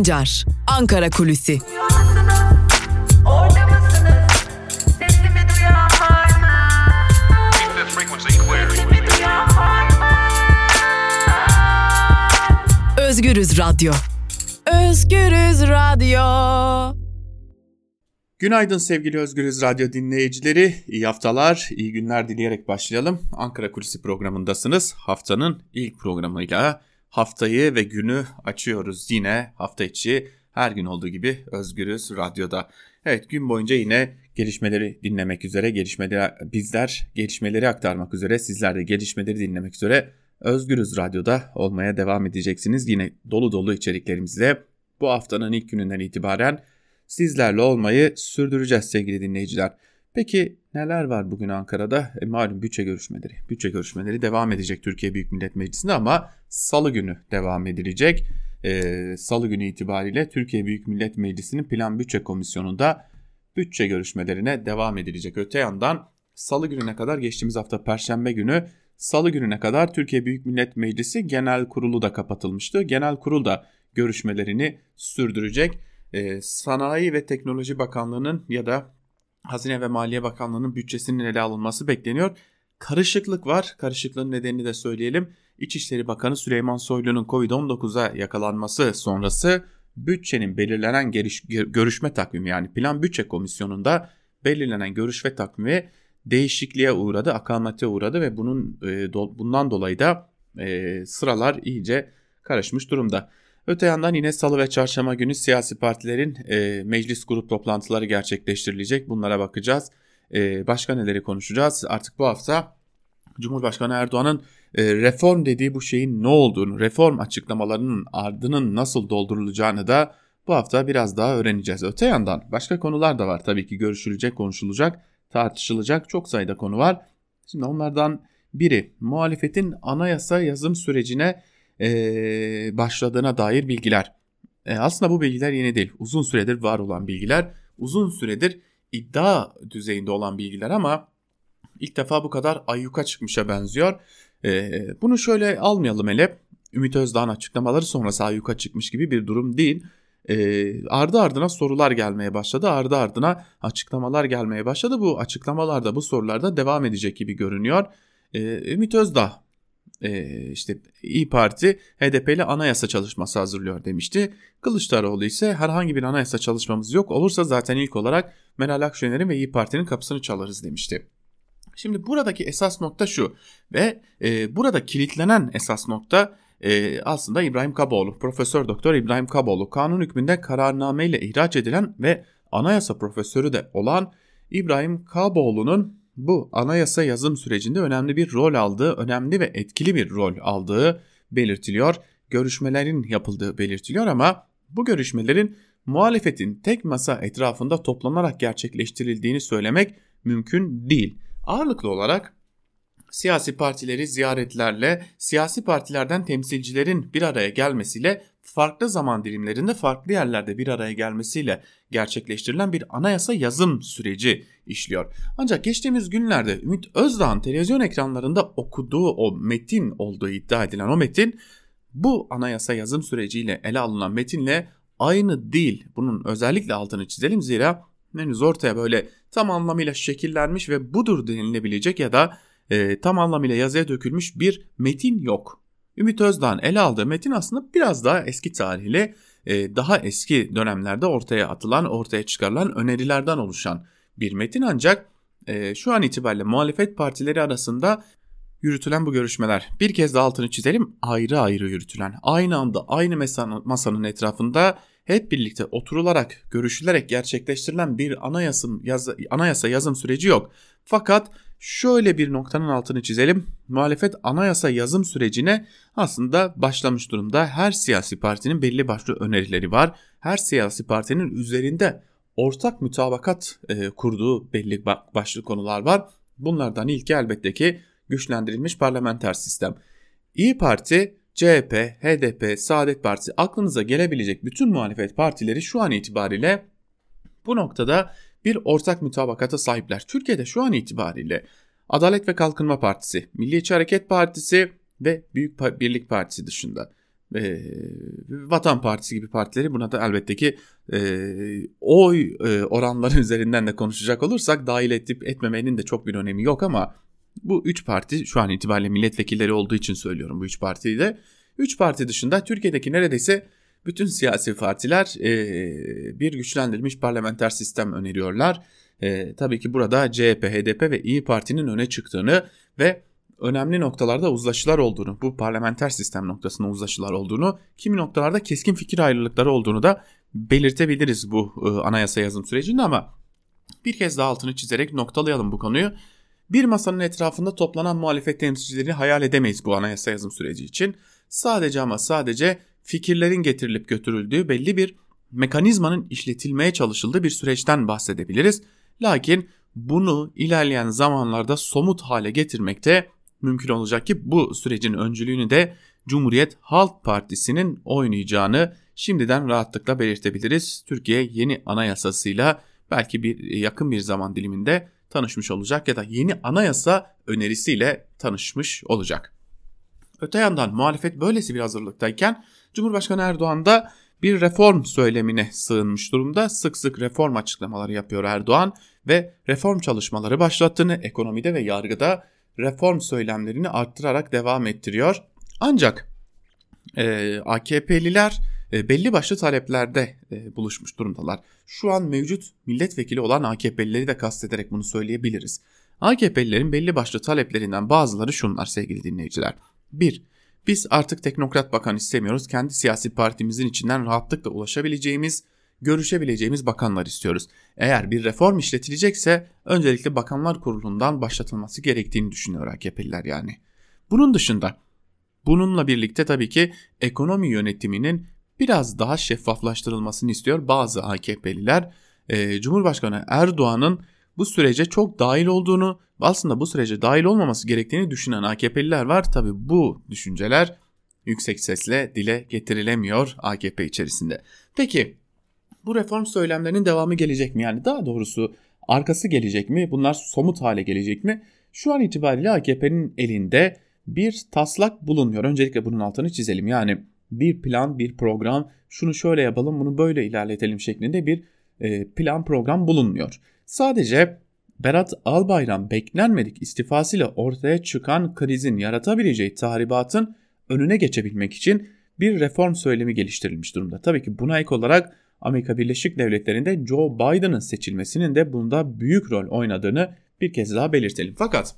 Sancar, Ankara Kulüsi. Özgürüz Radyo. Özgürüz Radyo. Günaydın sevgili Özgürüz Radyo dinleyicileri. İyi haftalar, iyi günler dileyerek başlayalım. Ankara Kulisi programındasınız. Haftanın ilk programıyla haftayı ve günü açıyoruz. Yine hafta içi her gün olduğu gibi Özgürüz Radyo'da. Evet gün boyunca yine gelişmeleri dinlemek üzere, gelişmeleri bizler gelişmeleri aktarmak üzere, sizler de gelişmeleri dinlemek üzere Özgürüz Radyo'da olmaya devam edeceksiniz. Yine dolu dolu içeriklerimizle bu haftanın ilk gününden itibaren sizlerle olmayı sürdüreceğiz sevgili dinleyiciler. Peki neler var bugün Ankara'da? E, malum bütçe görüşmeleri. Bütçe görüşmeleri devam edecek Türkiye Büyük Millet Meclisi'nde ama salı günü devam edilecek. E, salı günü itibariyle Türkiye Büyük Millet Meclisi'nin Plan Bütçe Komisyonu'nda bütçe görüşmelerine devam edilecek. Öte yandan salı gününe kadar geçtiğimiz hafta perşembe günü salı gününe kadar Türkiye Büyük Millet Meclisi Genel Kurulu da kapatılmıştı. Genel Kurul da görüşmelerini sürdürecek. Ee, Sanayi ve Teknoloji Bakanlığı'nın ya da Hazine ve Maliye Bakanlığı'nın bütçesinin ele alınması bekleniyor. Karışıklık var. Karışıklığın nedenini de söyleyelim. İçişleri Bakanı Süleyman Soylu'nun Covid-19'a yakalanması sonrası bütçenin belirlenen geliş, görüşme takvimi yani Plan Bütçe Komisyonu'nda belirlenen görüşme takvimi değişikliğe uğradı, akamete uğradı ve bunun e, do, bundan dolayı da e, sıralar iyice karışmış durumda. Öte yandan yine salı ve çarşamba günü siyasi partilerin e, meclis grup toplantıları gerçekleştirilecek. Bunlara bakacağız. E, başka neleri konuşacağız? Artık bu hafta Cumhurbaşkanı Erdoğan'ın e, reform dediği bu şeyin ne olduğunu, reform açıklamalarının ardının nasıl doldurulacağını da bu hafta biraz daha öğreneceğiz. Öte yandan başka konular da var tabii ki görüşülecek, konuşulacak, tartışılacak çok sayıda konu var. Şimdi onlardan biri muhalefetin anayasa yazım sürecine başladığına dair bilgiler. E, aslında bu bilgiler yeni değil. Uzun süredir var olan bilgiler. Uzun süredir iddia düzeyinde olan bilgiler ama ilk defa bu kadar ayyuka çıkmışa benziyor. Bunu şöyle almayalım hele. Ümit Özdağ'ın açıklamaları sonrası ayyuka çıkmış gibi bir durum değil. Ardı ardına sorular gelmeye başladı. Ardı ardına açıklamalar gelmeye başladı. Bu açıklamalarda bu sorularda devam edecek gibi görünüyor. Ümit Özdağ işte İyi Parti HDP ile anayasa çalışması hazırlıyor demişti. Kılıçdaroğlu ise herhangi bir anayasa çalışmamız yok. Olursa zaten ilk olarak Meral Akşener'in ve İyi Parti'nin kapısını çalarız demişti. Şimdi buradaki esas nokta şu ve e, burada kilitlenen esas nokta e, aslında İbrahim Kaboğlu, Profesör Doktor İbrahim Kaboğlu kanun hükmünde kararname ile ihraç edilen ve anayasa profesörü de olan İbrahim Kaboğlu'nun bu anayasa yazım sürecinde önemli bir rol aldığı, önemli ve etkili bir rol aldığı belirtiliyor. Görüşmelerin yapıldığı belirtiliyor ama bu görüşmelerin muhalefetin tek masa etrafında toplanarak gerçekleştirildiğini söylemek mümkün değil. Ağırlıklı olarak siyasi partileri ziyaretlerle, siyasi partilerden temsilcilerin bir araya gelmesiyle farklı zaman dilimlerinde farklı yerlerde bir araya gelmesiyle gerçekleştirilen bir anayasa yazım süreci işliyor. Ancak geçtiğimiz günlerde Ümit Özdağ'ın televizyon ekranlarında okuduğu o metin olduğu iddia edilen o metin bu anayasa yazım süreciyle ele alınan metinle aynı değil. Bunun özellikle altını çizelim zira henüz ortaya böyle tam anlamıyla şekillenmiş ve budur denilebilecek ya da e, tam anlamıyla yazıya dökülmüş bir metin yok. Ümit Özdağ'ın ele aldığı metin aslında biraz daha eski tarihle e, daha eski dönemlerde ortaya atılan, ortaya çıkarılan önerilerden oluşan bir metin ancak e, şu an itibariyle muhalefet partileri arasında yürütülen bu görüşmeler bir kez daha altını çizelim ayrı ayrı yürütülen aynı anda aynı masanın etrafında hep birlikte oturularak görüşülerek gerçekleştirilen bir anayasın, yaz, anayasa yazım süreci yok. Fakat şöyle bir noktanın altını çizelim. Muhalefet anayasa yazım sürecine aslında başlamış durumda. Her siyasi partinin belli başlı önerileri var. Her siyasi partinin üzerinde ortak mütabakat e, kurduğu belli başlı konular var. Bunlardan ilki elbette ki güçlendirilmiş parlamenter sistem. İyi Parti, CHP, HDP, Saadet Partisi aklınıza gelebilecek bütün muhalefet partileri şu an itibariyle bu noktada bir ortak mütabakata sahipler. Türkiye'de şu an itibariyle Adalet ve Kalkınma Partisi, Milliyetçi Hareket Partisi ve Büyük Birlik Partisi dışında e, Vatan Partisi gibi partileri buna da elbette ki e, oy e, oranları üzerinden de konuşacak olursak dahil edip etmemenin de çok bir önemi yok ama bu üç parti şu an itibariyle milletvekilleri olduğu için söylüyorum bu üç partiyi de. Üç parti dışında Türkiye'deki neredeyse bütün siyasi partiler e, bir güçlendirilmiş parlamenter sistem öneriyorlar. E, tabii ki burada CHP, HDP ve İyi Parti'nin öne çıktığını ve önemli noktalarda uzlaşılar olduğunu, bu parlamenter sistem noktasında uzlaşılar olduğunu, kimi noktalarda keskin fikir ayrılıkları olduğunu da belirtebiliriz bu e, anayasa yazım sürecinde ama bir kez daha altını çizerek noktalayalım bu konuyu. Bir masanın etrafında toplanan muhalefet temsilcilerini hayal edemeyiz bu anayasa yazım süreci için. Sadece ama sadece fikirlerin getirilip götürüldüğü belli bir mekanizmanın işletilmeye çalışıldığı bir süreçten bahsedebiliriz. Lakin bunu ilerleyen zamanlarda somut hale getirmekte mümkün olacak ki bu sürecin öncülüğünü de Cumhuriyet Halk Partisi'nin oynayacağını şimdiden rahatlıkla belirtebiliriz. Türkiye yeni anayasasıyla belki bir yakın bir zaman diliminde tanışmış olacak ya da yeni anayasa önerisiyle tanışmış olacak. Öte yandan muhalefet böylesi bir hazırlıktayken Cumhurbaşkanı Erdoğan da bir reform söylemine sığınmış durumda. Sık sık reform açıklamaları yapıyor Erdoğan ve reform çalışmaları başlattığını ekonomide ve yargıda reform söylemlerini arttırarak devam ettiriyor. Ancak e, AKP'liler e, belli başlı taleplerde e, buluşmuş durumdalar. Şu an mevcut milletvekili olan AKP'lileri de kastederek bunu söyleyebiliriz. AKP'lilerin belli başlı taleplerinden bazıları şunlar sevgili dinleyiciler. 1. Biz artık teknokrat bakan istemiyoruz. Kendi siyasi partimizin içinden rahatlıkla ulaşabileceğimiz, görüşebileceğimiz bakanlar istiyoruz. Eğer bir reform işletilecekse öncelikle bakanlar kurulundan başlatılması gerektiğini düşünüyor AKP'liler yani. Bunun dışında bununla birlikte tabii ki ekonomi yönetiminin biraz daha şeffaflaştırılmasını istiyor bazı AKP'liler. Cumhurbaşkanı Erdoğan'ın bu sürece çok dahil olduğunu aslında bu sürece dahil olmaması gerektiğini düşünen AKP'liler var. Tabi bu düşünceler yüksek sesle dile getirilemiyor AKP içerisinde. Peki bu reform söylemlerinin devamı gelecek mi? Yani daha doğrusu arkası gelecek mi? Bunlar somut hale gelecek mi? Şu an itibariyle AKP'nin elinde bir taslak bulunmuyor. Öncelikle bunun altını çizelim. Yani bir plan, bir program, şunu şöyle yapalım, bunu böyle ilerletelim şeklinde bir e, plan program bulunmuyor. Sadece Berat Albayrak beklenmedik istifasıyla ortaya çıkan krizin yaratabileceği tahribatın önüne geçebilmek için bir reform söylemi geliştirilmiş durumda. Tabii ki buna ek olarak Amerika Birleşik Devletleri'nde Joe Biden'ın seçilmesinin de bunda büyük rol oynadığını bir kez daha belirtelim. Fakat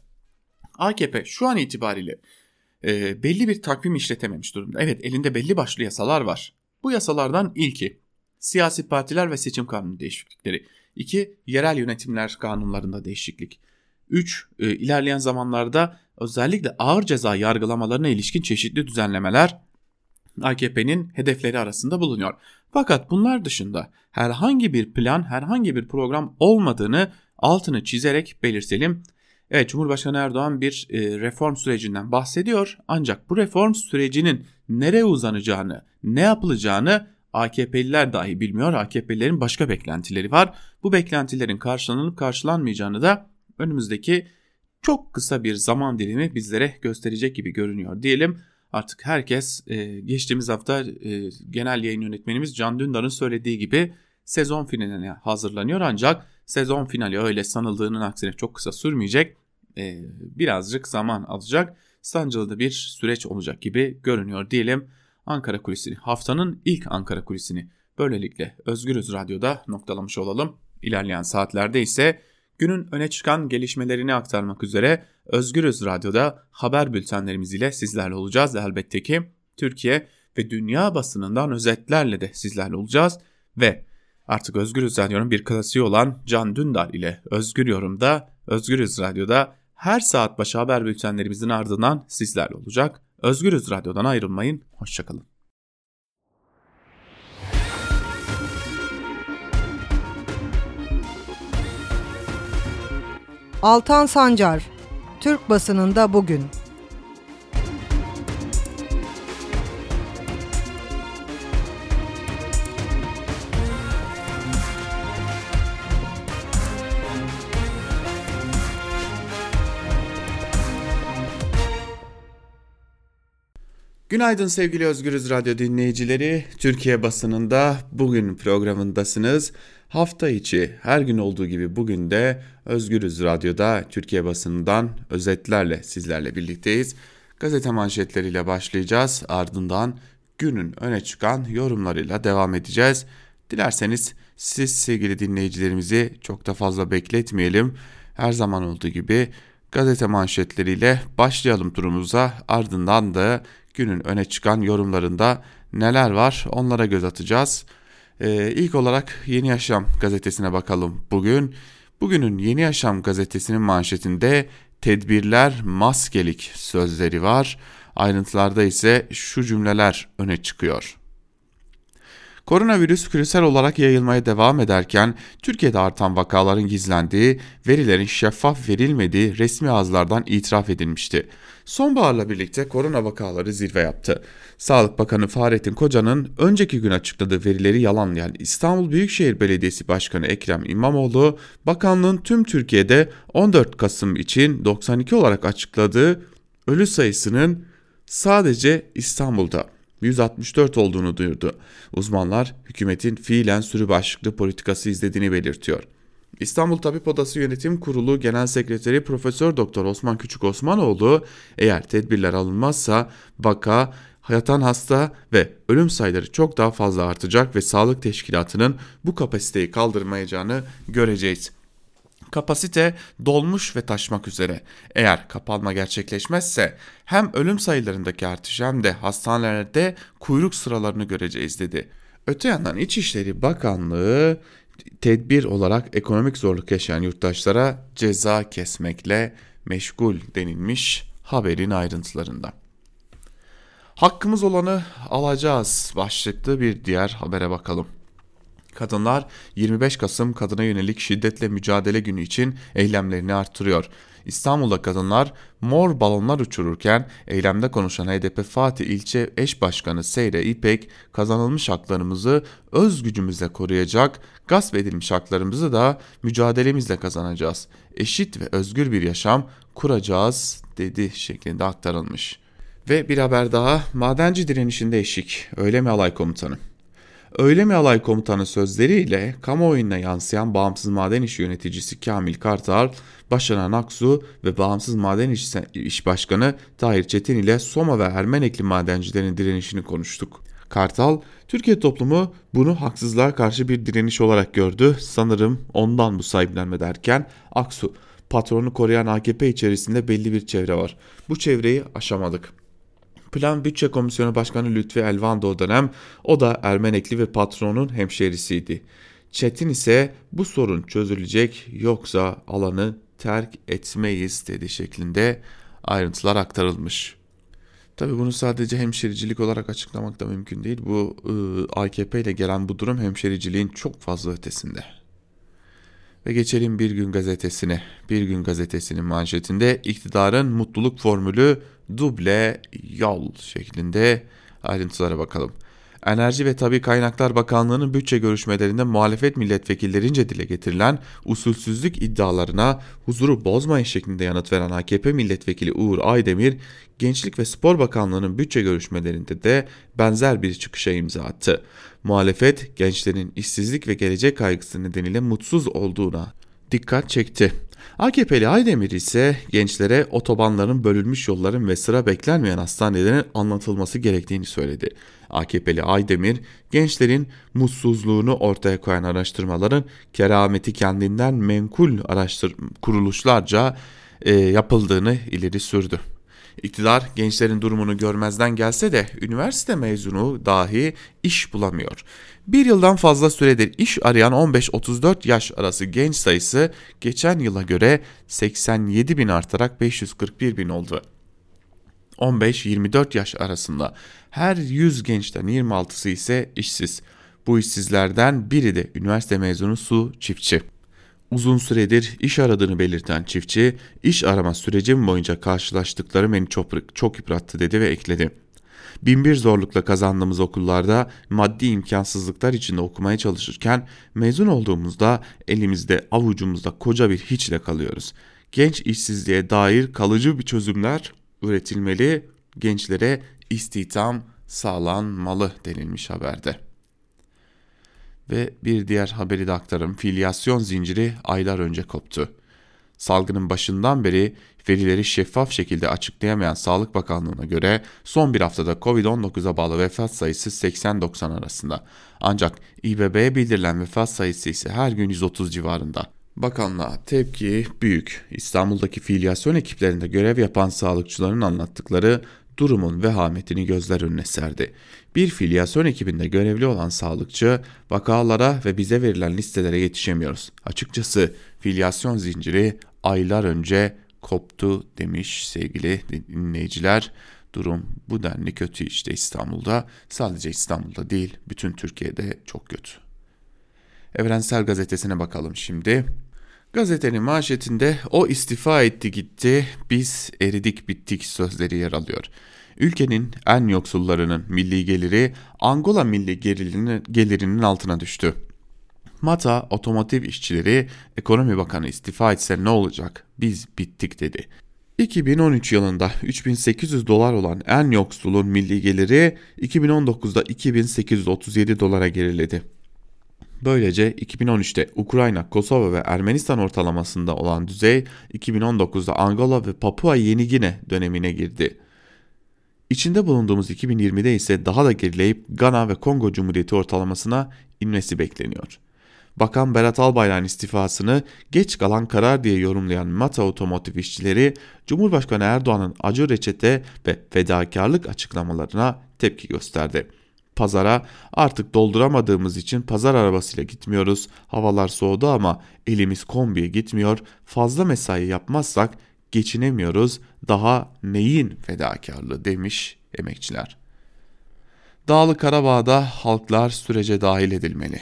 AKP şu an itibariyle e, belli bir takvim işletememiş durumda. Evet elinde belli başlı yasalar var. Bu yasalardan ilki siyasi partiler ve seçim kanunu değişiklikleri. 2. Yerel yönetimler kanunlarında değişiklik. 3. E, ilerleyen zamanlarda özellikle ağır ceza yargılamalarına ilişkin çeşitli düzenlemeler AKP'nin hedefleri arasında bulunuyor. Fakat bunlar dışında herhangi bir plan, herhangi bir program olmadığını altını çizerek belirtelim. Evet Cumhurbaşkanı Erdoğan bir e, reform sürecinden bahsediyor ancak bu reform sürecinin nereye uzanacağını, ne yapılacağını AKP'liler dahi bilmiyor. AKP'lilerin başka beklentileri var. Bu beklentilerin karşılanıp karşılanmayacağını da önümüzdeki çok kısa bir zaman dilimi bizlere gösterecek gibi görünüyor diyelim. Artık herkes e, geçtiğimiz hafta e, genel yayın yönetmenimiz Can Dündar'ın söylediği gibi sezon finaline hazırlanıyor ancak sezon finali öyle sanıldığının aksine çok kısa sürmeyecek. E, birazcık zaman alacak. Sancılı da bir süreç olacak gibi görünüyor diyelim. Ankara Kulisi'ni, haftanın ilk Ankara Kulisi'ni böylelikle Özgürüz Radyo'da noktalamış olalım. İlerleyen saatlerde ise günün öne çıkan gelişmelerini aktarmak üzere Özgürüz Radyo'da haber bültenlerimiz ile sizlerle olacağız. Elbette ki Türkiye ve dünya basınından özetlerle de sizlerle olacağız ve artık Özgürüz Radyo'nun bir klasiği olan Can Dündar ile Özgür Yorum'da Özgürüz Radyo'da her saat başı haber bültenlerimizin ardından sizlerle olacak. Özgürüz Radyo'dan ayrılmayın. Hoşçakalın. Altan Sancar, Türk basınında bugün. Günaydın sevgili Özgürüz Radyo dinleyicileri. Türkiye basınında bugün programındasınız. Hafta içi her gün olduğu gibi bugün de Özgürüz Radyo'da Türkiye basınından özetlerle sizlerle birlikteyiz. Gazete manşetleriyle başlayacağız. Ardından günün öne çıkan yorumlarıyla devam edeceğiz. Dilerseniz siz sevgili dinleyicilerimizi çok da fazla bekletmeyelim. Her zaman olduğu gibi gazete manşetleriyle başlayalım turumuza. Ardından da günün öne çıkan yorumlarında neler var onlara göz atacağız. Ee, ilk olarak Yeni Yaşam gazetesine bakalım bugün. Bugünün Yeni Yaşam gazetesinin manşetinde tedbirler maskelik sözleri var. Ayrıntılarda ise şu cümleler öne çıkıyor. Koronavirüs küresel olarak yayılmaya devam ederken Türkiye'de artan vakaların gizlendiği, verilerin şeffaf verilmediği resmi ağızlardan itiraf edilmişti. Sonbaharla birlikte korona vakaları zirve yaptı. Sağlık Bakanı Fahrettin Koca'nın önceki gün açıkladığı verileri yalanlayan İstanbul Büyükşehir Belediyesi Başkanı Ekrem İmamoğlu, bakanlığın tüm Türkiye'de 14 Kasım için 92 olarak açıkladığı ölü sayısının sadece İstanbul'da 164 olduğunu duyurdu. Uzmanlar hükümetin fiilen sürü başlıklı politikası izlediğini belirtiyor. İstanbul Tabip Odası Yönetim Kurulu Genel Sekreteri Profesör Doktor Osman Küçük Osmanoğlu eğer tedbirler alınmazsa vaka, yatan hasta ve ölüm sayıları çok daha fazla artacak ve sağlık teşkilatının bu kapasiteyi kaldırmayacağını göreceğiz. Kapasite dolmuş ve taşmak üzere. Eğer kapanma gerçekleşmezse hem ölüm sayılarındaki artış hem de hastanelerde kuyruk sıralarını göreceğiz dedi. Öte yandan İçişleri Bakanlığı tedbir olarak ekonomik zorluk yaşayan yurttaşlara ceza kesmekle meşgul denilmiş haberin ayrıntılarında. Hakkımız olanı alacağız başlıklı bir diğer habere bakalım. Kadınlar 25 Kasım kadına yönelik şiddetle mücadele günü için eylemlerini artırıyor. İstanbul'da kadınlar mor balonlar uçururken eylemde konuşan HDP Fatih ilçe eş başkanı Seyre İpek kazanılmış haklarımızı öz gücümüzle koruyacak, gasp edilmiş haklarımızı da mücadelemizle kazanacağız. Eşit ve özgür bir yaşam kuracağız dedi şeklinde aktarılmış. Ve bir haber daha madenci direnişinde eşik öyle mi alay komutanı? Öyle mi alay komutanı sözleriyle kamuoyuna yansıyan Bağımsız Maden İş Yöneticisi Kamil Kartal, Başaran Aksu ve Bağımsız Maden İş, İş Başkanı Tahir Çetin ile Soma ve Ermenekli madencilerin direnişini konuştuk. Kartal, Türkiye toplumu bunu haksızlığa karşı bir direniş olarak gördü. Sanırım ondan bu sahiplenme derken Aksu, patronu koruyan AKP içerisinde belli bir çevre var. Bu çevreyi aşamadık. Plan Bütçe Komisyonu Başkanı Lütfi Elvan da o dönem o da Ermenekli ve patronun hemşerisiydi. Çetin ise bu sorun çözülecek yoksa alanı terk etmeyiz dedi şeklinde ayrıntılar aktarılmış. Tabi bunu sadece hemşericilik olarak açıklamak da mümkün değil. Bu ıı, AKP ile gelen bu durum hemşericiliğin çok fazla ötesinde. Ve geçelim Bir Gün Gazetesi'ne. Bir Gün Gazetesi'nin manşetinde iktidarın mutluluk formülü duble yol şeklinde ayrıntılara bakalım. Enerji ve Tabi Kaynaklar Bakanlığı'nın bütçe görüşmelerinde muhalefet milletvekillerince dile getirilen usulsüzlük iddialarına huzuru bozmayın şeklinde yanıt veren AKP milletvekili Uğur Aydemir, Gençlik ve Spor Bakanlığı'nın bütçe görüşmelerinde de benzer bir çıkışa imza attı. Muhalefet gençlerin işsizlik ve gelecek kaygısı nedeniyle mutsuz olduğuna dikkat çekti. AKP'li Aydemir ise gençlere otobanların bölünmüş yolların ve sıra beklenmeyen hastanelerin anlatılması gerektiğini söyledi. AKP'li Aydemir, gençlerin mutsuzluğunu ortaya koyan araştırmaların kerameti kendinden menkul araştır kuruluşlarca e, yapıldığını ileri sürdü. İktidar gençlerin durumunu görmezden gelse de üniversite mezunu dahi iş bulamıyor. Bir yıldan fazla süredir iş arayan 15-34 yaş arası genç sayısı geçen yıla göre 87 bin artarak 541 bin oldu. 15-24 yaş arasında her 100 gençten 26'sı ise işsiz. Bu işsizlerden biri de üniversite mezunu Su Çiftçi. Uzun süredir iş aradığını belirten çiftçi, iş arama sürecim boyunca karşılaştıkları beni çok, çok yıprattı dedi ve ekledi. Binbir zorlukla kazandığımız okullarda maddi imkansızlıklar içinde okumaya çalışırken mezun olduğumuzda elimizde avucumuzda koca bir hiçle kalıyoruz. Genç işsizliğe dair kalıcı bir çözümler üretilmeli gençlere istihdam sağlanmalı denilmiş haberde. Ve bir diğer haberi de aktarım. Filyasyon zinciri aylar önce koptu. Salgının başından beri verileri şeffaf şekilde açıklayamayan Sağlık Bakanlığı'na göre son bir haftada Covid-19'a bağlı vefat sayısı 80-90 arasında. Ancak İBB'ye bildirilen vefat sayısı ise her gün 130 civarında. Bakanlığa tepki büyük. İstanbul'daki filyasyon ekiplerinde görev yapan sağlıkçıların anlattıkları durumun vehametini gözler önüne serdi. Bir filyasyon ekibinde görevli olan sağlıkçı vakalara ve bize verilen listelere yetişemiyoruz. Açıkçası filyasyon zinciri aylar önce koptu demiş sevgili dinleyiciler. Durum bu denli kötü işte İstanbul'da. Sadece İstanbul'da değil bütün Türkiye'de çok kötü. Evrensel Gazetesi'ne bakalım şimdi. Gazetenin manşetinde o istifa etti gitti, biz eridik bittik sözleri yer alıyor. Ülkenin en yoksullarının milli geliri Angola milli gelirinin altına düştü. Mata otomotiv işçileri ekonomi bakanı istifa etse ne olacak biz bittik dedi. 2013 yılında 3800 dolar olan en yoksulun milli geliri 2019'da 2837 dolara geriledi. Böylece 2013'te Ukrayna, Kosova ve Ermenistan ortalamasında olan düzey 2019'da Angola ve Papua Yeni Gine dönemine girdi. İçinde bulunduğumuz 2020'de ise daha da gerileyip Gana ve Kongo Cumhuriyeti ortalamasına inmesi bekleniyor. Bakan Berat Albayrak'ın istifasını geç kalan karar diye yorumlayan Mata Otomotiv işçileri Cumhurbaşkanı Erdoğan'ın acı reçete ve fedakarlık açıklamalarına tepki gösterdi. Pazara artık dolduramadığımız için pazar arabasıyla gitmiyoruz. Havalar soğudu ama elimiz kombiye gitmiyor. Fazla mesai yapmazsak geçinemiyoruz. Daha neyin fedakarlığı demiş emekçiler. Dağlı Karabağ'da halklar sürece dahil edilmeli.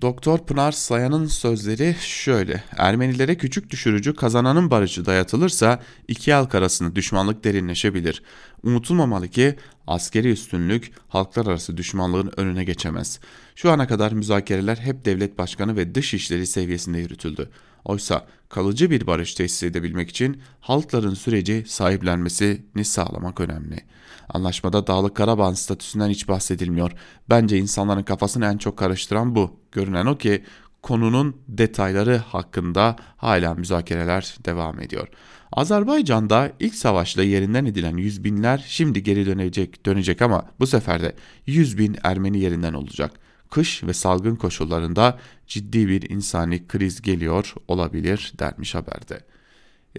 Doktor Pınar Sayan'ın sözleri şöyle. Ermenilere küçük düşürücü kazananın barışı dayatılırsa iki halk arasında düşmanlık derinleşebilir. Unutulmamalı ki askeri üstünlük halklar arası düşmanlığın önüne geçemez. Şu ana kadar müzakereler hep devlet başkanı ve dış işleri seviyesinde yürütüldü. Oysa kalıcı bir barış tesis edebilmek için halkların süreci sahiplenmesini sağlamak önemli. Anlaşmada Dağlık Karabağ statüsünden hiç bahsedilmiyor. Bence insanların kafasını en çok karıştıran bu. Görünen o ki konunun detayları hakkında hala müzakereler devam ediyor. Azerbaycan'da ilk savaşla yerinden edilen yüz binler şimdi geri dönecek, dönecek ama bu sefer de yüz bin Ermeni yerinden olacak kış ve salgın koşullarında ciddi bir insani kriz geliyor olabilir dermiş haberde.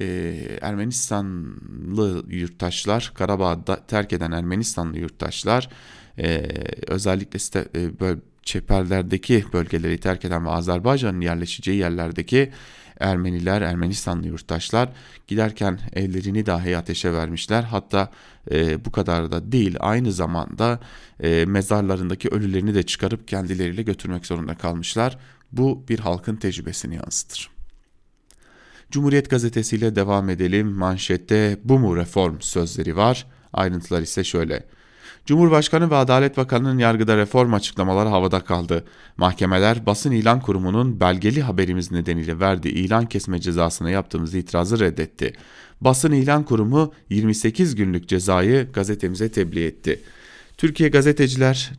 Ee, Ermenistanlı yurttaşlar, Karabağ'da terk eden Ermenistanlı yurttaşlar e, özellikle site, e, böyle çeperlerdeki bölgeleri terk eden ve Azerbaycan'ın yerleşeceği yerlerdeki Ermeniler, Ermenistanlı yurttaşlar giderken ellerini dahi ateşe vermişler. Hatta e, bu kadar da değil aynı zamanda e, mezarlarındaki ölülerini de çıkarıp kendileriyle götürmek zorunda kalmışlar. Bu bir halkın tecrübesini yansıtır. Cumhuriyet gazetesiyle devam edelim. Manşette bu mu reform sözleri var. Ayrıntılar ise şöyle. Cumhurbaşkanı ve Adalet Bakanı'nın yargıda reform açıklamaları havada kaldı. Mahkemeler basın ilan kurumunun belgeli haberimiz nedeniyle verdiği ilan kesme cezasına yaptığımız itirazı reddetti. Basın ilan kurumu 28 günlük cezayı gazetemize tebliğ etti. Türkiye Gazeteciler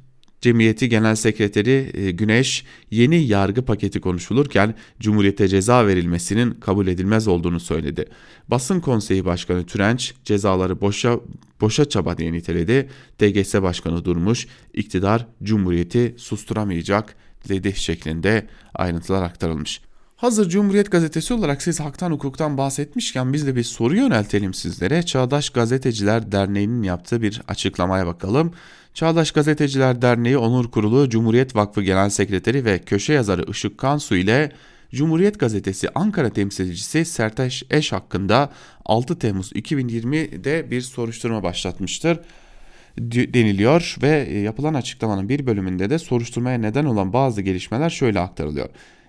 Cemiyeti Genel Sekreteri e, Güneş yeni yargı paketi konuşulurken Cumhuriyete ceza verilmesinin kabul edilmez olduğunu söyledi. Basın Konseyi Başkanı Türenç cezaları boşa boşa çaba diye niteledi. DGS Başkanı Durmuş iktidar Cumhuriyeti susturamayacak dedi şeklinde ayrıntılar aktarılmış. Hazır Cumhuriyet Gazetesi olarak siz haktan hukuktan bahsetmişken biz de bir soru yöneltelim sizlere. Çağdaş Gazeteciler Derneği'nin yaptığı bir açıklamaya bakalım. Çağdaş Gazeteciler Derneği Onur Kurulu Cumhuriyet Vakfı Genel Sekreteri ve köşe yazarı Işık Kansu ile Cumhuriyet Gazetesi Ankara temsilcisi Sertaş Eş hakkında 6 Temmuz 2020'de bir soruşturma başlatmıştır deniliyor ve yapılan açıklamanın bir bölümünde de soruşturmaya neden olan bazı gelişmeler şöyle aktarılıyor.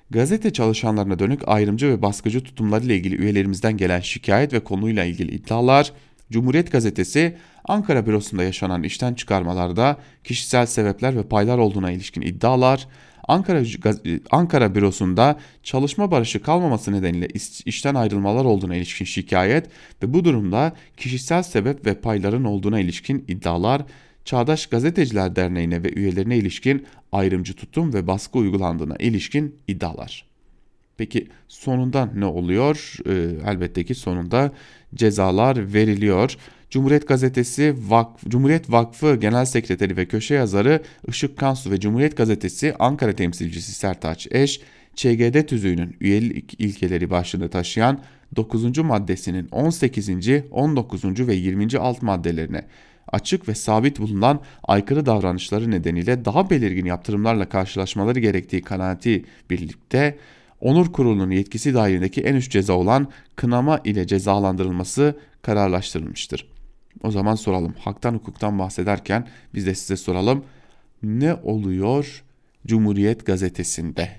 Gazete çalışanlarına dönük ayrımcı ve baskıcı tutumlarıyla ilgili üyelerimizden gelen şikayet ve konuyla ilgili iddialar, Cumhuriyet Gazetesi Ankara bürosunda yaşanan işten çıkarmalarda kişisel sebepler ve paylar olduğuna ilişkin iddialar, Ankara Ankara bürosunda çalışma barışı kalmaması nedeniyle işten ayrılmalar olduğuna ilişkin şikayet ve bu durumda kişisel sebep ve payların olduğuna ilişkin iddialar Çağdaş Gazeteciler Derneği'ne ve üyelerine ilişkin ayrımcı tutum ve baskı uygulandığına ilişkin iddialar. Peki sonunda ne oluyor? Ee, elbette ki sonunda cezalar veriliyor. Cumhuriyet Gazetesi Vakf, Cumhuriyet Vakfı Genel Sekreteri ve köşe yazarı Işık Kansu ve Cumhuriyet Gazetesi Ankara temsilcisi Sertaç Eş, ÇGD tüzüğünün üyelik ilkeleri başlığını taşıyan 9. maddesinin 18. 19. ve 20. alt maddelerine açık ve sabit bulunan aykırı davranışları nedeniyle daha belirgin yaptırımlarla karşılaşmaları gerektiği kanaati birlikte Onur Kurulu'nun yetkisi dahilindeki en üst ceza olan kınama ile cezalandırılması kararlaştırılmıştır. O zaman soralım. Haktan hukuktan bahsederken biz de size soralım. Ne oluyor Cumhuriyet Gazetesi'nde?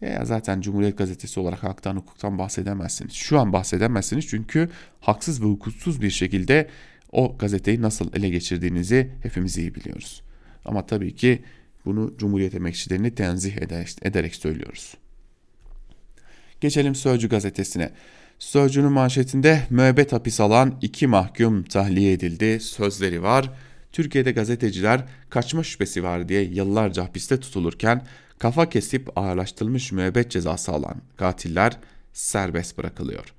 Ya zaten Cumhuriyet Gazetesi olarak haktan hukuktan bahsedemezsiniz. Şu an bahsedemezsiniz çünkü haksız ve hukuksuz bir şekilde o gazeteyi nasıl ele geçirdiğinizi hepimiz iyi biliyoruz. Ama tabii ki bunu Cumhuriyet emekçilerini tenzih ederek söylüyoruz. Geçelim Sözcü gazetesine. Sözcünün manşetinde müebbet hapis alan iki mahkum tahliye edildi sözleri var. Türkiye'de gazeteciler kaçma şüphesi var diye yıllarca hapiste tutulurken kafa kesip ağırlaştırılmış müebbet cezası alan katiller serbest bırakılıyor.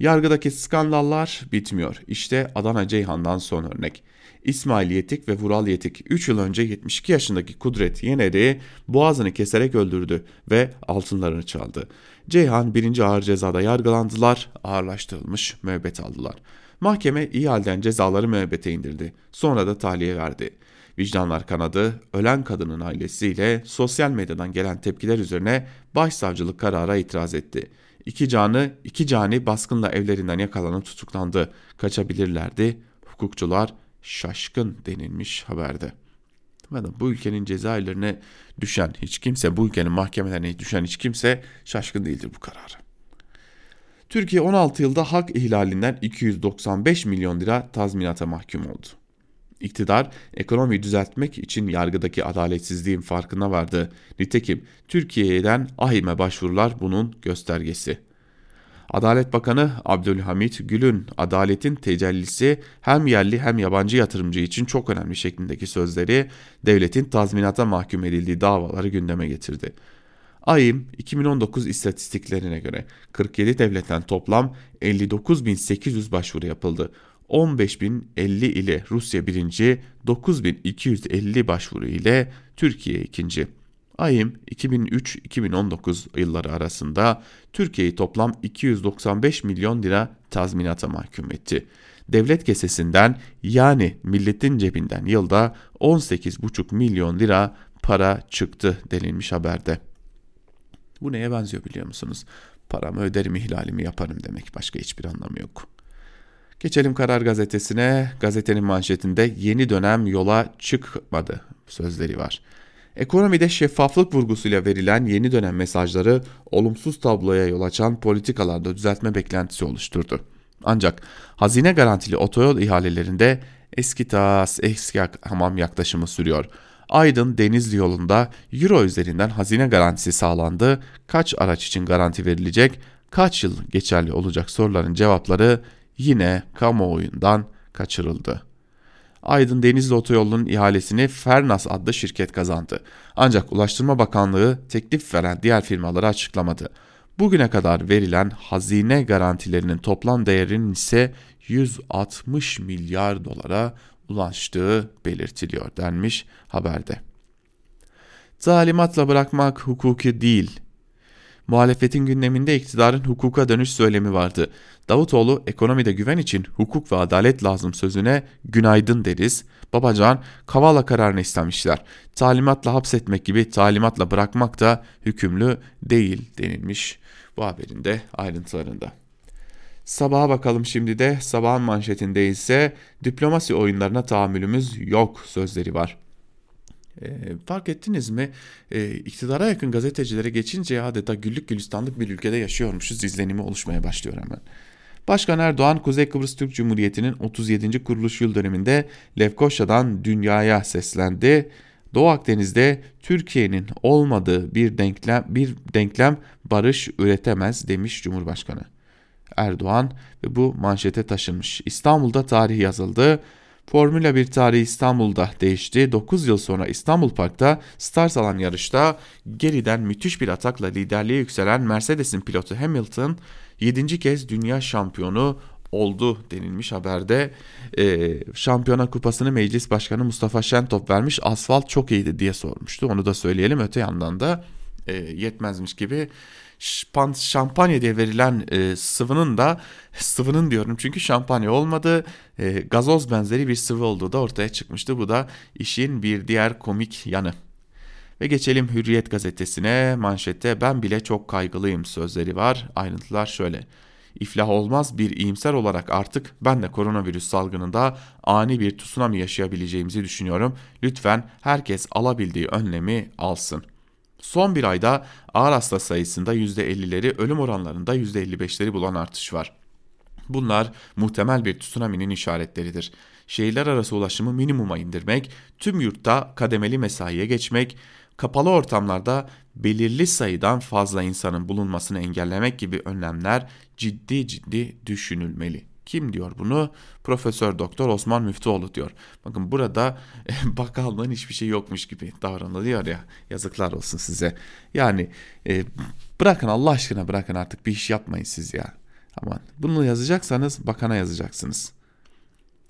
Yargıdaki skandallar bitmiyor. İşte Adana Ceyhan'dan son örnek. İsmail Yetik ve Vural Yetik 3 yıl önce 72 yaşındaki Kudret Yener'i boğazını keserek öldürdü ve altınlarını çaldı. Ceyhan birinci ağır cezada yargılandılar, ağırlaştırılmış müebbet aldılar. Mahkeme iyi halden cezaları müebbete indirdi. Sonra da tahliye verdi. Vicdanlar kanadı, ölen kadının ailesiyle sosyal medyadan gelen tepkiler üzerine başsavcılık karara itiraz etti. İki canı, iki cani baskınla evlerinden yakalanıp tutuklandı. Kaçabilirlerdi. Hukukçular şaşkın denilmiş haberde. Bu ülkenin cezaevlerine düşen hiç kimse, bu ülkenin mahkemelerine düşen hiç kimse şaşkın değildir bu kararı. Türkiye 16 yılda hak ihlalinden 295 milyon lira tazminata mahkum oldu. İktidar ekonomiyi düzeltmek için yargıdaki adaletsizliğin farkına vardı. Nitekim Türkiye'den ahime başvurular bunun göstergesi. Adalet Bakanı Abdülhamit Gül'ün adaletin tecellisi hem yerli hem yabancı yatırımcı için çok önemli şeklindeki sözleri devletin tazminata mahkum edildiği davaları gündeme getirdi. AYİM 2019 istatistiklerine göre 47 devletten toplam 59.800 başvuru yapıldı. 15.050 ile Rusya birinci, 9.250 başvuru ile Türkiye ikinci. AYİM 2003-2019 yılları arasında Türkiye'yi toplam 295 milyon lira tazminata mahkum etti. Devlet kesesinden yani milletin cebinden yılda 18,5 milyon lira para çıktı denilmiş haberde. Bu neye benziyor biliyor musunuz? Paramı öderim ihlalimi yaparım demek başka hiçbir anlamı yok. Geçelim Karar Gazetesi'ne. Gazetenin manşetinde yeni dönem yola çıkmadı sözleri var. Ekonomide şeffaflık vurgusuyla verilen yeni dönem mesajları olumsuz tabloya yol açan politikalarda düzeltme beklentisi oluşturdu. Ancak hazine garantili otoyol ihalelerinde eski tas eski hamam yaklaşımı sürüyor. Aydın Denizli yolunda Euro üzerinden hazine garantisi sağlandı. Kaç araç için garanti verilecek? Kaç yıl geçerli olacak soruların cevapları yine kamuoyundan kaçırıldı. Aydın Denizli Otoyolu'nun ihalesini Fernas adlı şirket kazandı. Ancak Ulaştırma Bakanlığı teklif veren diğer firmaları açıklamadı. Bugüne kadar verilen hazine garantilerinin toplam değerinin ise 160 milyar dolara ulaştığı belirtiliyor denmiş haberde. Zalimatla bırakmak hukuki değil, Muhalefetin gündeminde iktidarın hukuka dönüş söylemi vardı. Davutoğlu ekonomide güven için hukuk ve adalet lazım sözüne günaydın deriz. Babacan Kavala kararını istemişler. Talimatla hapsetmek gibi talimatla bırakmak da hükümlü değil denilmiş bu haberin de ayrıntılarında. Sabaha bakalım şimdi de sabahın manşetinde ise diplomasi oyunlarına tahammülümüz yok sözleri var. E, fark ettiniz mi? E, iktidara yakın gazetecilere geçince adeta güllük gülistanlık bir ülkede yaşıyormuşuz izlenimi oluşmaya başlıyor hemen. Başkan Erdoğan Kuzey Kıbrıs Türk Cumhuriyeti'nin 37. kuruluş yıl döneminde Lefkoşa'dan dünyaya seslendi. Doğu Akdeniz'de Türkiye'nin olmadığı bir denklem bir denklem barış üretemez demiş Cumhurbaşkanı. Erdoğan ve bu manşete taşınmış. İstanbul'da tarih yazıldı. Formula 1 tarihi İstanbul'da değişti. 9 yıl sonra İstanbul Park'ta start alan yarışta geriden müthiş bir atakla liderliğe yükselen Mercedes'in pilotu Hamilton 7. kez dünya şampiyonu oldu denilmiş haberde. E, şampiyona kupasını meclis başkanı Mustafa Şentop vermiş. Asfalt çok iyiydi diye sormuştu. Onu da söyleyelim. Öte yandan da e, yetmezmiş gibi şampanya diye verilen e, sıvının da sıvının diyorum çünkü şampanya olmadı e, gazoz benzeri bir sıvı olduğu da ortaya çıkmıştı. Bu da işin bir diğer komik yanı. Ve geçelim Hürriyet gazetesine manşette ben bile çok kaygılıyım sözleri var. Ayrıntılar şöyle. İflah olmaz bir iyimser olarak artık ben de koronavirüs salgınında ani bir tsunami yaşayabileceğimizi düşünüyorum. Lütfen herkes alabildiği önlemi alsın. Son bir ayda ağır hasta sayısında %50'leri, ölüm oranlarında %55'leri bulan artış var. Bunlar muhtemel bir tsunami'nin işaretleridir. Şehirler arası ulaşımı minimuma indirmek, tüm yurtta kademeli mesaiye geçmek, kapalı ortamlarda belirli sayıdan fazla insanın bulunmasını engellemek gibi önlemler ciddi ciddi düşünülmeli. Kim diyor bunu? Profesör Doktor Osman Müftüoğlu diyor. Bakın burada bakallığın hiçbir şey yokmuş gibi davranılıyor ya. Yazıklar olsun size. Yani e, bırakın Allah aşkına bırakın artık bir iş yapmayın siz ya. Aman bunu yazacaksanız bakana yazacaksınız.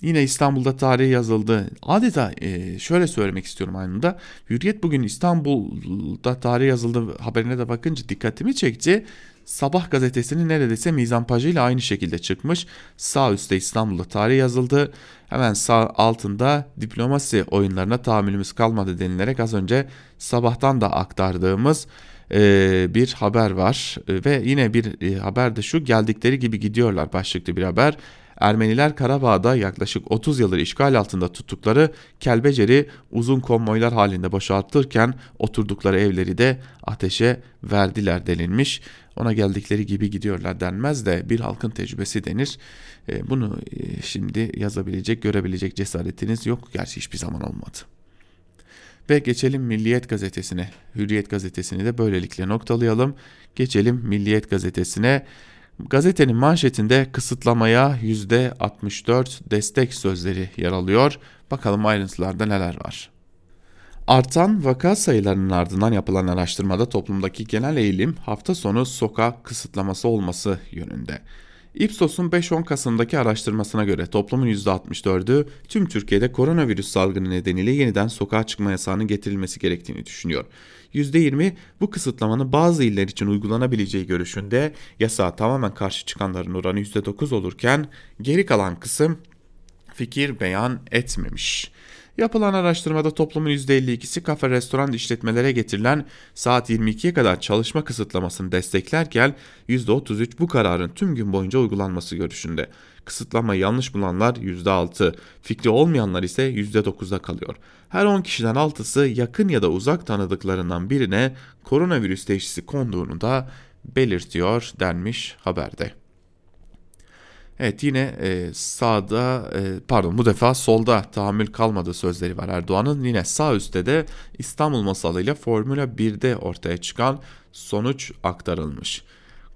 Yine İstanbul'da tarih yazıldı. Adeta e, şöyle söylemek istiyorum aynında. Hürriyet bugün İstanbul'da tarih yazıldı haberine de bakınca dikkatimi çekti. Sabah gazetesinin neredeyse mizampajıyla aynı şekilde çıkmış. Sağ üstte İstanbul'da tarih yazıldı. Hemen sağ altında diplomasi oyunlarına tahammülümüz kalmadı denilerek az önce sabahtan da aktardığımız e, bir haber var. E, ve yine bir e, haber de şu geldikleri gibi gidiyorlar başlıklı bir haber. Ermeniler Karabağ'da yaklaşık 30 yıldır işgal altında tuttukları Kelbecer'i uzun konvoylar halinde boşaltırken oturdukları evleri de ateşe verdiler denilmiş. Ona geldikleri gibi gidiyorlar denmez de bir halkın tecrübesi denir. E, bunu e, şimdi yazabilecek, görebilecek cesaretiniz yok. Gerçi hiçbir zaman olmadı. Ve geçelim Milliyet gazetesine. Hürriyet gazetesini de böylelikle noktalayalım. Geçelim Milliyet gazetesine. Gazetenin manşetinde kısıtlamaya %64 destek sözleri yer alıyor. Bakalım ayrıntılarda neler var. Artan vaka sayılarının ardından yapılan araştırmada toplumdaki genel eğilim hafta sonu sokak kısıtlaması olması yönünde. Ipsos'un 5-10 Kasım'daki araştırmasına göre toplumun %64'ü tüm Türkiye'de koronavirüs salgını nedeniyle yeniden sokağa çıkma yasağının getirilmesi gerektiğini düşünüyor. %20 bu kısıtlamanın bazı iller için uygulanabileceği görüşünde yasağa tamamen karşı çıkanların oranı %9 olurken geri kalan kısım fikir beyan etmemiş. Yapılan araştırmada toplumun %52'si kafe restoran işletmelere getirilen saat 22'ye kadar çalışma kısıtlamasını desteklerken %33 bu kararın tüm gün boyunca uygulanması görüşünde. Kısıtlamayı yanlış bulanlar %6, fikri olmayanlar ise %9'da kalıyor. Her 10 kişiden 6'sı yakın ya da uzak tanıdıklarından birine koronavirüs teşhisi konduğunu da belirtiyor denmiş haberde. Evet yine e, sağda e, pardon bu defa solda tahammül kalmadığı sözleri var Erdoğan'ın. Yine sağ üstte de İstanbul masalıyla Formula 1'de ortaya çıkan sonuç aktarılmış.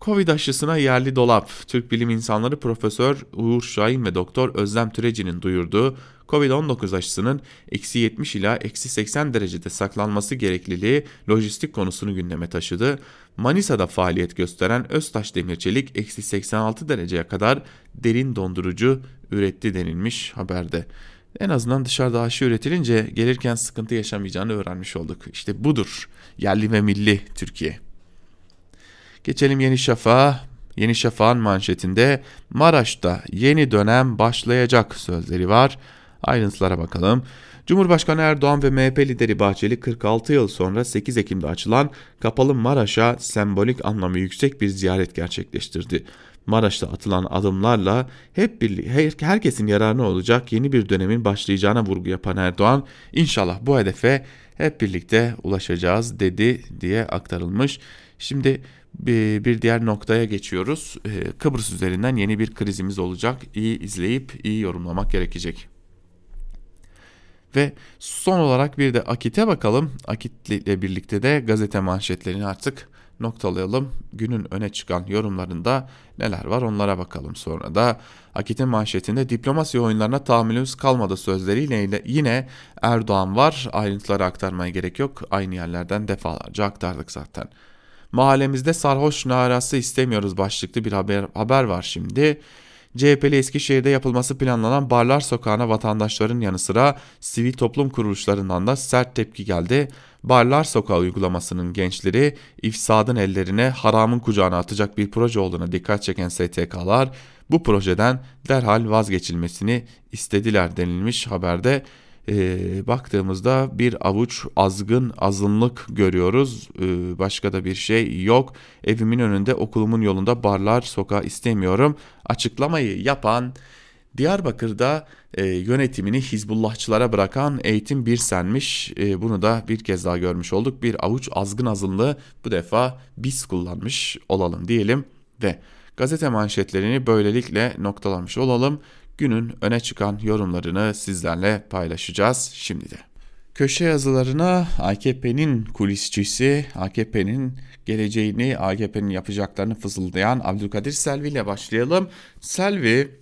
Covid aşısına yerli dolap. Türk bilim insanları Profesör Uğur Şahin ve Doktor Özlem Türeci'nin duyurduğu Covid-19 aşısının eksi 70 ila eksi 80 derecede saklanması gerekliliği lojistik konusunu gündeme taşıdı. Manisa'da faaliyet gösteren Öztaş Demirçelik eksi 86 dereceye kadar derin dondurucu üretti denilmiş haberde. En azından dışarıda aşı üretilince gelirken sıkıntı yaşamayacağını öğrenmiş olduk. İşte budur yerli ve milli Türkiye. Geçelim Yeni Şafak'a. Yeni Şafak'ın manşetinde Maraş'ta yeni dönem başlayacak sözleri var. Ayrıntılara bakalım. Cumhurbaşkanı Erdoğan ve MHP lideri Bahçeli 46 yıl sonra 8 Ekim'de açılan kapalı Maraş'a sembolik anlamı yüksek bir ziyaret gerçekleştirdi. Maraş'ta atılan adımlarla hep birlikte herkesin yararına olacak yeni bir dönemin başlayacağına vurgu yapan Erdoğan, inşallah bu hedefe hep birlikte ulaşacağız dedi diye aktarılmış. Şimdi bir diğer noktaya geçiyoruz. Ee, Kıbrıs üzerinden yeni bir krizimiz olacak. İyi izleyip iyi yorumlamak gerekecek. Ve son olarak bir de Akit'e bakalım. Akit ile birlikte de gazete manşetlerini artık noktalayalım. Günün öne çıkan yorumlarında neler var onlara bakalım. Sonra da Akit'in manşetinde diplomasi oyunlarına tahammülümüz kalmadı sözleriyle yine Erdoğan var. Ayrıntıları aktarmaya gerek yok. Aynı yerlerden defalarca aktardık zaten. Mahallemizde sarhoş narası istemiyoruz başlıklı bir haber, haber var şimdi. CHP'li Eskişehir'de yapılması planlanan Barlar Sokağı'na vatandaşların yanı sıra sivil toplum kuruluşlarından da sert tepki geldi. Barlar Sokağı uygulamasının gençleri ifsadın ellerine haramın kucağına atacak bir proje olduğuna dikkat çeken STK'lar bu projeden derhal vazgeçilmesini istediler denilmiş haberde e, baktığımızda bir avuç azgın azınlık görüyoruz. E, başka da bir şey yok. Evimin önünde okulumun yolunda barlar sokağı istemiyorum. Açıklamayı yapan Diyarbakır'da e, yönetimini Hizbullahçılara bırakan eğitim bir senmiş. E, bunu da bir kez daha görmüş olduk. Bir avuç azgın azınlığı bu defa biz kullanmış olalım diyelim ve gazete manşetlerini böylelikle noktalamış olalım günün öne çıkan yorumlarını sizlerle paylaşacağız şimdi de. Köşe yazılarına AKP'nin kulisçisi, AKP'nin geleceğini, AKP'nin yapacaklarını fısıldayan Abdülkadir Selvi ile başlayalım. Selvi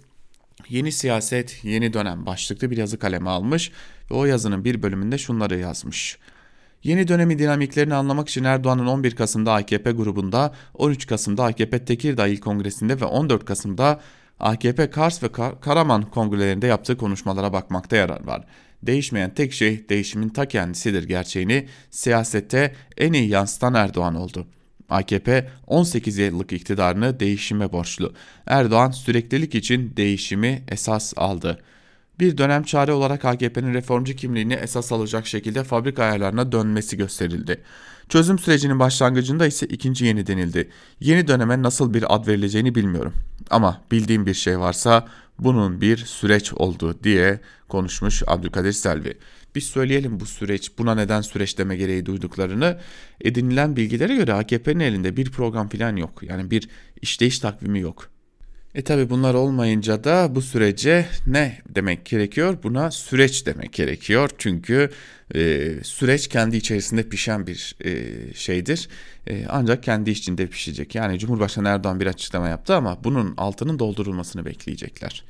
Yeni Siyaset, Yeni Dönem başlıklı bir yazı kaleme almış ve o yazının bir bölümünde şunları yazmış. Yeni dönemi dinamiklerini anlamak için Erdoğan'ın 11 Kasım'da AKP grubunda, 13 Kasım'da AKP Tekirdağ İl Kongresi'nde ve 14 Kasım'da AKP Kars ve Kar Karaman kongrelerinde yaptığı konuşmalara bakmakta yarar var. Değişmeyen tek şey değişimin ta kendisidir gerçeğini siyasette en iyi yansıtan Erdoğan oldu. AKP 18 yıllık iktidarını değişime borçlu. Erdoğan süreklilik için değişimi esas aldı. Bir dönem çare olarak AKP'nin reformcu kimliğini esas alacak şekilde fabrika ayarlarına dönmesi gösterildi. Çözüm sürecinin başlangıcında ise ikinci yeni denildi. Yeni döneme nasıl bir ad verileceğini bilmiyorum. Ama bildiğim bir şey varsa bunun bir süreç olduğu diye konuşmuş Abdülkadir Selvi. Biz söyleyelim bu süreç buna neden süreç deme gereği duyduklarını edinilen bilgilere göre AKP'nin elinde bir program falan yok. Yani bir işleyiş takvimi yok. E tabi bunlar olmayınca da bu sürece ne demek gerekiyor? Buna süreç demek gerekiyor. Çünkü e, süreç kendi içerisinde pişen bir e, şeydir. E, ancak kendi içinde pişecek. Yani Cumhurbaşkanı Erdoğan bir açıklama yaptı ama bunun altının doldurulmasını bekleyecekler.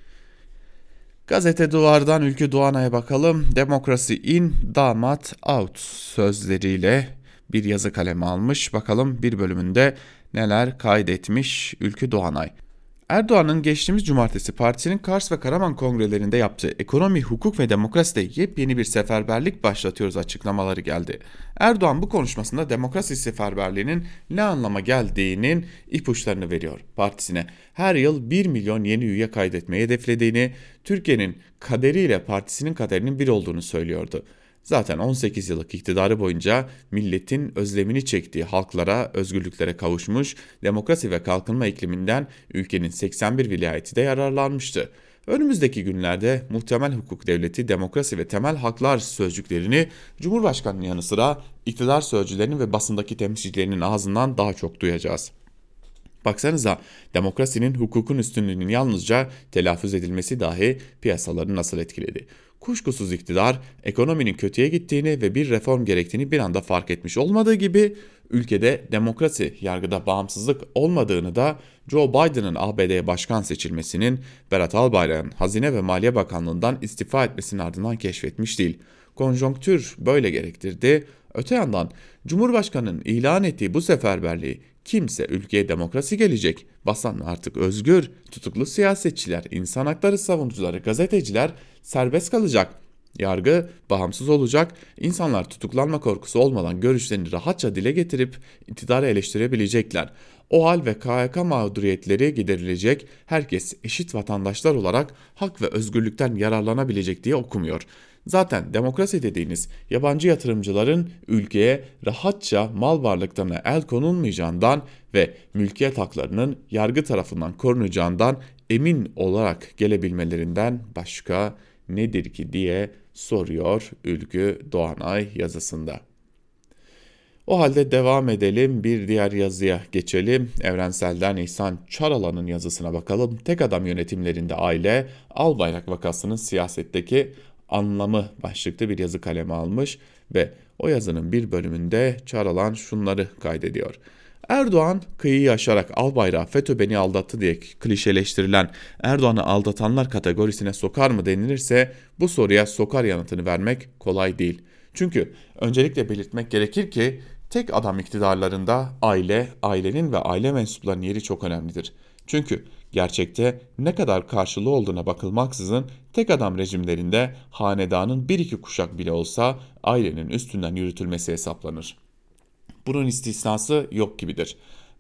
Gazete Duvar'dan Ülkü Doğanay'a bakalım. Demokrasi in, damat out sözleriyle bir yazı kalemi almış. Bakalım bir bölümünde neler kaydetmiş Ülkü Doğanay. Erdoğan'ın geçtiğimiz cumartesi partisinin Kars ve Karaman kongrelerinde yaptığı ekonomi, hukuk ve demokraside yepyeni bir seferberlik başlatıyoruz açıklamaları geldi. Erdoğan bu konuşmasında demokrasi seferberliğinin ne anlama geldiğinin ipuçlarını veriyor partisine. Her yıl 1 milyon yeni üye kaydetmeyi hedeflediğini, Türkiye'nin kaderiyle partisinin kaderinin bir olduğunu söylüyordu. Zaten 18 yıllık iktidarı boyunca milletin özlemini çektiği halklara, özgürlüklere kavuşmuş, demokrasi ve kalkınma ikliminden ülkenin 81 vilayeti de yararlanmıştı. Önümüzdeki günlerde muhtemel hukuk devleti, demokrasi ve temel haklar sözcüklerini Cumhurbaşkanı'nın yanı sıra iktidar sözcülerinin ve basındaki temsilcilerinin ağzından daha çok duyacağız. Baksanıza demokrasinin hukukun üstünlüğünün yalnızca telaffuz edilmesi dahi piyasaları nasıl etkiledi. Kuşkusuz iktidar ekonominin kötüye gittiğini ve bir reform gerektiğini bir anda fark etmiş olmadığı gibi ülkede demokrasi, yargıda bağımsızlık olmadığını da Joe Biden'ın ABD'ye başkan seçilmesinin Berat Albayrak'ın Hazine ve Maliye Bakanlığı'ndan istifa etmesinin ardından keşfetmiş değil. Konjonktür böyle gerektirdi. Öte yandan Cumhurbaşkanı'nın ilan ettiği bu seferberliği kimse ülkeye demokrasi gelecek, basan artık özgür, tutuklu siyasetçiler, insan hakları savunucuları, gazeteciler serbest kalacak. Yargı bağımsız olacak, insanlar tutuklanma korkusu olmadan görüşlerini rahatça dile getirip iktidarı eleştirebilecekler. O hal ve KHK mağduriyetleri giderilecek, herkes eşit vatandaşlar olarak hak ve özgürlükten yararlanabilecek diye okumuyor. Zaten demokrasi dediğiniz yabancı yatırımcıların ülkeye rahatça mal varlıklarına el konulmayacağından ve mülkiyet haklarının yargı tarafından korunacağından emin olarak gelebilmelerinden başka nedir ki diye soruyor Ülkü Doğanay yazısında. O halde devam edelim bir diğer yazıya geçelim. Evrensel'den İhsan Çaralan'ın yazısına bakalım. Tek adam yönetimlerinde aile Albayrak vakasının siyasetteki anlamı başlıklı bir yazı kaleme almış ve o yazının bir bölümünde Çağrılan şunları kaydediyor. Erdoğan kıyıyı aşarak al bayrağı FETÖ beni aldattı diye klişeleştirilen Erdoğan'ı aldatanlar kategorisine sokar mı denilirse bu soruya sokar yanıtını vermek kolay değil. Çünkü öncelikle belirtmek gerekir ki tek adam iktidarlarında aile, ailenin ve aile mensuplarının yeri çok önemlidir. Çünkü gerçekte ne kadar karşılığı olduğuna bakılmaksızın tek adam rejimlerinde hanedanın bir iki kuşak bile olsa ailenin üstünden yürütülmesi hesaplanır. Bunun istisnası yok gibidir.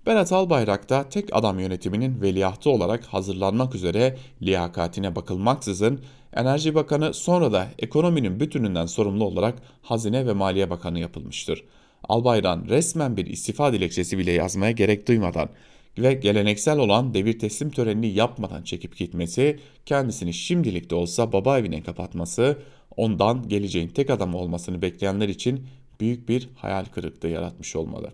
Berat Albayrak da tek adam yönetiminin veliahtı olarak hazırlanmak üzere liyakatine bakılmaksızın Enerji Bakanı sonra da ekonominin bütününden sorumlu olarak Hazine ve Maliye Bakanı yapılmıştır. Albayrak'ın resmen bir istifa dilekçesi bile yazmaya gerek duymadan ve geleneksel olan devir teslim törenini yapmadan çekip gitmesi, kendisini şimdilik de olsa baba evine kapatması, ondan geleceğin tek adam olmasını bekleyenler için büyük bir hayal kırıklığı yaratmış olmalı.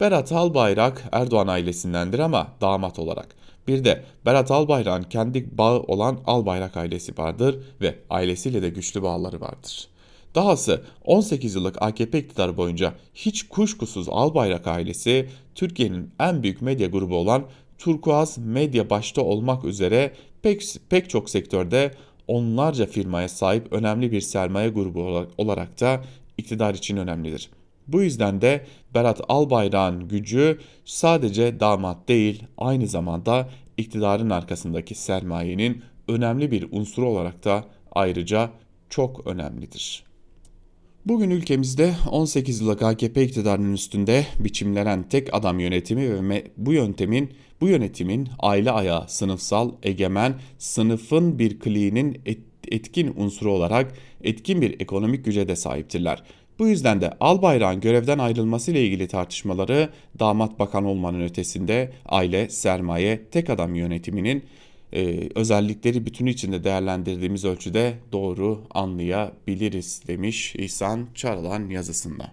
Berat Albayrak Erdoğan ailesindendir ama damat olarak. Bir de Berat Albayrak'ın kendi bağı olan Albayrak ailesi vardır ve ailesiyle de güçlü bağları vardır. Dahası 18 yıllık AKP iktidarı boyunca hiç kuşkusuz Albayrak ailesi Türkiye'nin en büyük medya grubu olan Turkuaz Medya başta olmak üzere pek, pek çok sektörde onlarca firmaya sahip önemli bir sermaye grubu olarak da iktidar için önemlidir. Bu yüzden de Berat Albayrak'ın gücü sadece damat değil aynı zamanda iktidarın arkasındaki sermayenin önemli bir unsuru olarak da ayrıca çok önemlidir. Bugün ülkemizde 18 yıllık AKP iktidarının üstünde biçimlenen tek adam yönetimi ve bu yöntemin bu yönetimin aile ayağı, sınıfsal, egemen, sınıfın bir kliğinin etkin unsuru olarak etkin bir ekonomik güce de sahiptirler. Bu yüzden de Albayrak'ın görevden ayrılması ile ilgili tartışmaları damat bakan olmanın ötesinde aile, sermaye, tek adam yönetiminin e, özellikleri bütünü içinde değerlendirdiğimiz ölçüde doğru anlayabiliriz demiş İhsan Çarılan yazısında.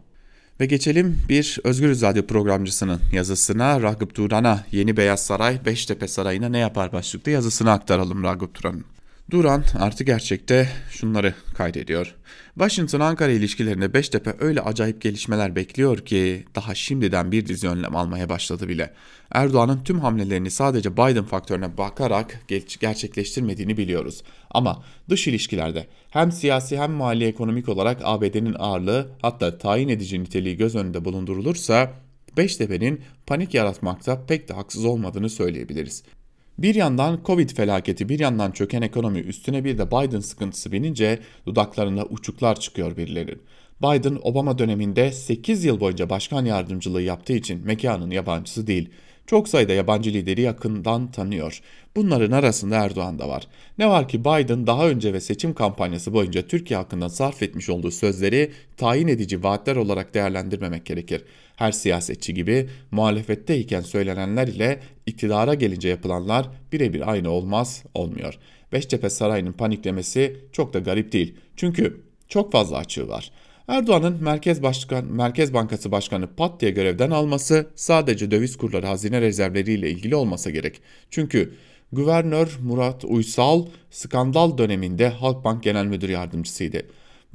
Ve geçelim bir Özgür Radyo programcısının yazısına Ragıp Duran'a Yeni Beyaz Saray Beştepe Sarayı'na ne yapar başlıklı yazısını aktaralım Ragıp Duran'ın. Duran artı gerçekte şunları kaydediyor. Washington-Ankara ilişkilerinde Beştepe öyle acayip gelişmeler bekliyor ki daha şimdiden bir dizi önlem almaya başladı bile. Erdoğan'ın tüm hamlelerini sadece Biden faktörüne bakarak gerçekleştirmediğini biliyoruz. Ama dış ilişkilerde hem siyasi hem mali ekonomik olarak ABD'nin ağırlığı hatta tayin edici niteliği göz önünde bulundurulursa Beştepe'nin panik yaratmakta pek de haksız olmadığını söyleyebiliriz. Bir yandan Covid felaketi, bir yandan çöken ekonomi, üstüne bir de Biden sıkıntısı binince dudaklarında uçuklar çıkıyor birilerinin. Biden Obama döneminde 8 yıl boyunca başkan yardımcılığı yaptığı için mekanın yabancısı değil. Çok sayıda yabancı lideri yakından tanıyor. Bunların arasında Erdoğan da var. Ne var ki Biden daha önce ve seçim kampanyası boyunca Türkiye hakkında sarf etmiş olduğu sözleri tayin edici vaatler olarak değerlendirmemek gerekir. Her siyasetçi gibi muhalefetteyken söylenenler ile iktidara gelince yapılanlar birebir aynı olmaz, olmuyor. Beştepe Sarayı'nın paniklemesi çok da garip değil. Çünkü çok fazla açığı var. Erdoğan'ın Merkez, Başkan, Merkez Bankası Başkanı pat diye görevden alması sadece döviz kurları hazine rezervleriyle ilgili olmasa gerek. Çünkü Güvernör Murat Uysal skandal döneminde Halkbank Genel Müdür Yardımcısıydı.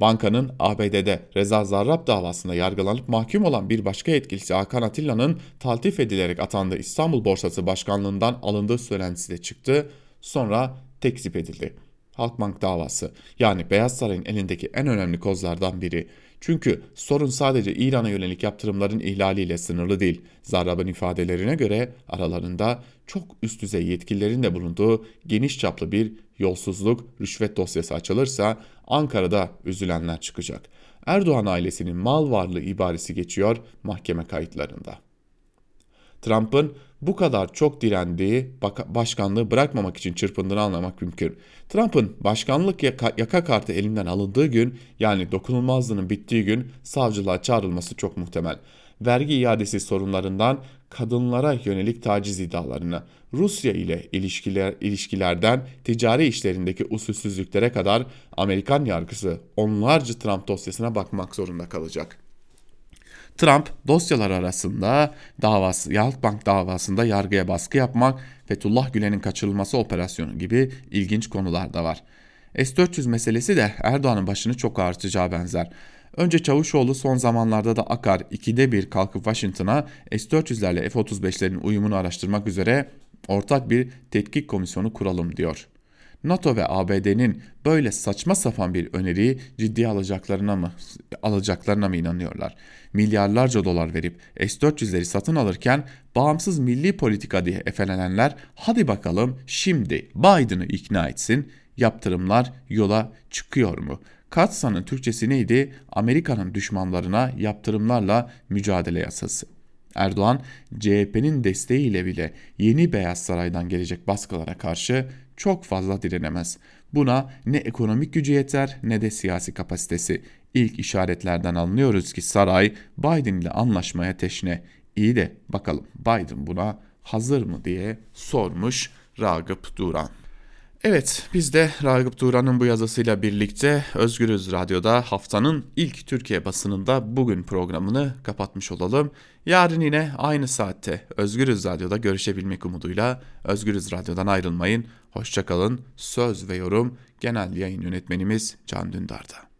Bankanın ABD'de Reza Zarrab davasında yargılanıp mahkum olan bir başka yetkilisi Hakan Atilla'nın taltif edilerek atandığı İstanbul Borsası Başkanlığından alındığı söylentisi de çıktı. Sonra tekzip edildi. Halkbank davası yani Beyaz Saray'ın elindeki en önemli kozlardan biri. Çünkü sorun sadece İran'a yönelik yaptırımların ihlaliyle sınırlı değil. Zarrab'ın ifadelerine göre aralarında çok üst düzey yetkililerin de bulunduğu geniş çaplı bir yolsuzluk, rüşvet dosyası açılırsa Ankara'da üzülenler çıkacak. Erdoğan ailesinin mal varlığı ibaresi geçiyor mahkeme kayıtlarında. Trump'ın bu kadar çok direndiği başkanlığı bırakmamak için çırpındığını anlamak mümkün. Trump'ın başkanlık yaka, yaka kartı elinden alındığı gün yani dokunulmazlığının bittiği gün savcılığa çağrılması çok muhtemel. Vergi iadesi sorunlarından kadınlara yönelik taciz iddialarına, Rusya ile ilişkiler, ilişkilerden ticari işlerindeki usulsüzlüklere kadar Amerikan yargısı onlarca Trump dosyasına bakmak zorunda kalacak. Trump dosyalar arasında davası, Halkbank davasında yargıya baskı yapmak, Fethullah Gülen'in kaçırılması operasyonu gibi ilginç konular da var. S-400 meselesi de Erdoğan'ın başını çok ağrıtacağı benzer. Önce Çavuşoğlu son zamanlarda da Akar ikide bir kalkıp Washington'a S-400'lerle F-35'lerin uyumunu araştırmak üzere ortak bir tetkik komisyonu kuralım diyor. NATO ve ABD'nin böyle saçma sapan bir öneriyi ciddiye alacaklarına mı alacaklarına mı inanıyorlar? Milyarlarca dolar verip S-400'leri satın alırken bağımsız milli politika diye efelenenler hadi bakalım şimdi Biden'ı ikna etsin yaptırımlar yola çıkıyor mu? Katsa'nın Türkçesi neydi? Amerika'nın düşmanlarına yaptırımlarla mücadele yasası. Erdoğan CHP'nin desteğiyle bile yeni Beyaz Saray'dan gelecek baskılara karşı çok fazla direnemez. Buna ne ekonomik gücü yeter ne de siyasi kapasitesi. İlk işaretlerden anlıyoruz ki saray Biden ile anlaşmaya teşne. İyi de bakalım Biden buna hazır mı diye sormuş Ragıp Duran. Evet biz de Ragıp Duran'ın bu yazısıyla birlikte Özgürüz Radyo'da haftanın ilk Türkiye basınında bugün programını kapatmış olalım. Yarın yine aynı saatte Özgürüz Radyo'da görüşebilmek umuduyla Özgürüz Radyo'dan ayrılmayın. Hoşçakalın. Söz ve yorum Genel Yayın Yönetmenimiz Can Dündar'da.